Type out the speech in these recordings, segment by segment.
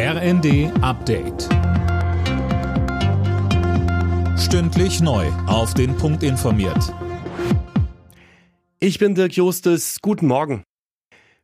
RND Update. Stündlich neu. Auf den Punkt informiert. Ich bin Dirk Justes. Guten Morgen.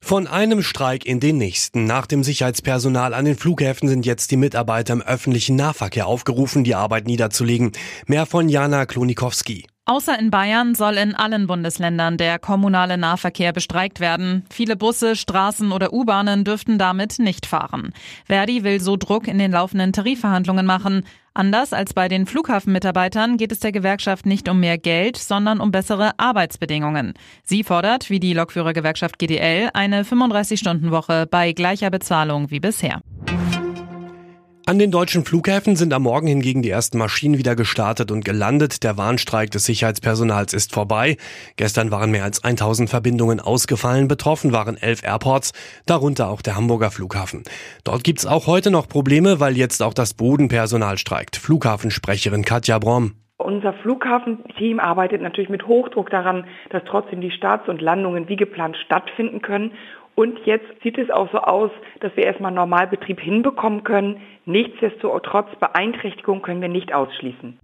Von einem Streik in den nächsten. Nach dem Sicherheitspersonal an den Flughäfen sind jetzt die Mitarbeiter im öffentlichen Nahverkehr aufgerufen, die Arbeit niederzulegen. Mehr von Jana Klonikowski. Außer in Bayern soll in allen Bundesländern der kommunale Nahverkehr bestreikt werden. Viele Busse, Straßen oder U-Bahnen dürften damit nicht fahren. Verdi will so Druck in den laufenden Tarifverhandlungen machen. Anders als bei den Flughafenmitarbeitern geht es der Gewerkschaft nicht um mehr Geld, sondern um bessere Arbeitsbedingungen. Sie fordert, wie die Lokführergewerkschaft GDL, eine 35-Stunden-Woche bei gleicher Bezahlung wie bisher. An den deutschen Flughäfen sind am Morgen hingegen die ersten Maschinen wieder gestartet und gelandet. Der Warnstreik des Sicherheitspersonals ist vorbei. Gestern waren mehr als 1000 Verbindungen ausgefallen. Betroffen waren elf Airports, darunter auch der Hamburger Flughafen. Dort gibt's auch heute noch Probleme, weil jetzt auch das Bodenpersonal streikt. Flughafensprecherin Katja Brom. Unser Flughafenteam arbeitet natürlich mit Hochdruck daran, dass trotzdem die Starts und Landungen wie geplant stattfinden können. Und jetzt sieht es auch so aus, dass wir erstmal Normalbetrieb hinbekommen können. Nichtsdestotrotz Beeinträchtigung können wir nicht ausschließen.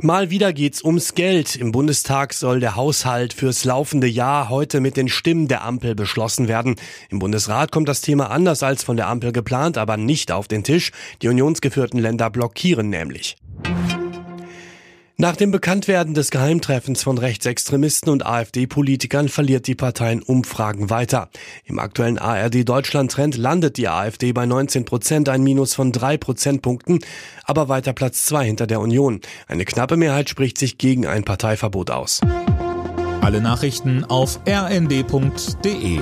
Mal wieder geht's ums Geld. Im Bundestag soll der Haushalt fürs laufende Jahr heute mit den Stimmen der Ampel beschlossen werden. Im Bundesrat kommt das Thema anders als von der Ampel geplant, aber nicht auf den Tisch. Die unionsgeführten Länder blockieren nämlich. Nach dem Bekanntwerden des Geheimtreffens von Rechtsextremisten und AfD-Politikern verliert die Partei in Umfragen weiter. Im aktuellen ARD-Deutschland-Trend landet die AfD bei 19 Prozent, ein Minus von drei Prozentpunkten, aber weiter Platz zwei hinter der Union. Eine knappe Mehrheit spricht sich gegen ein Parteiverbot aus. Alle Nachrichten auf rnd.de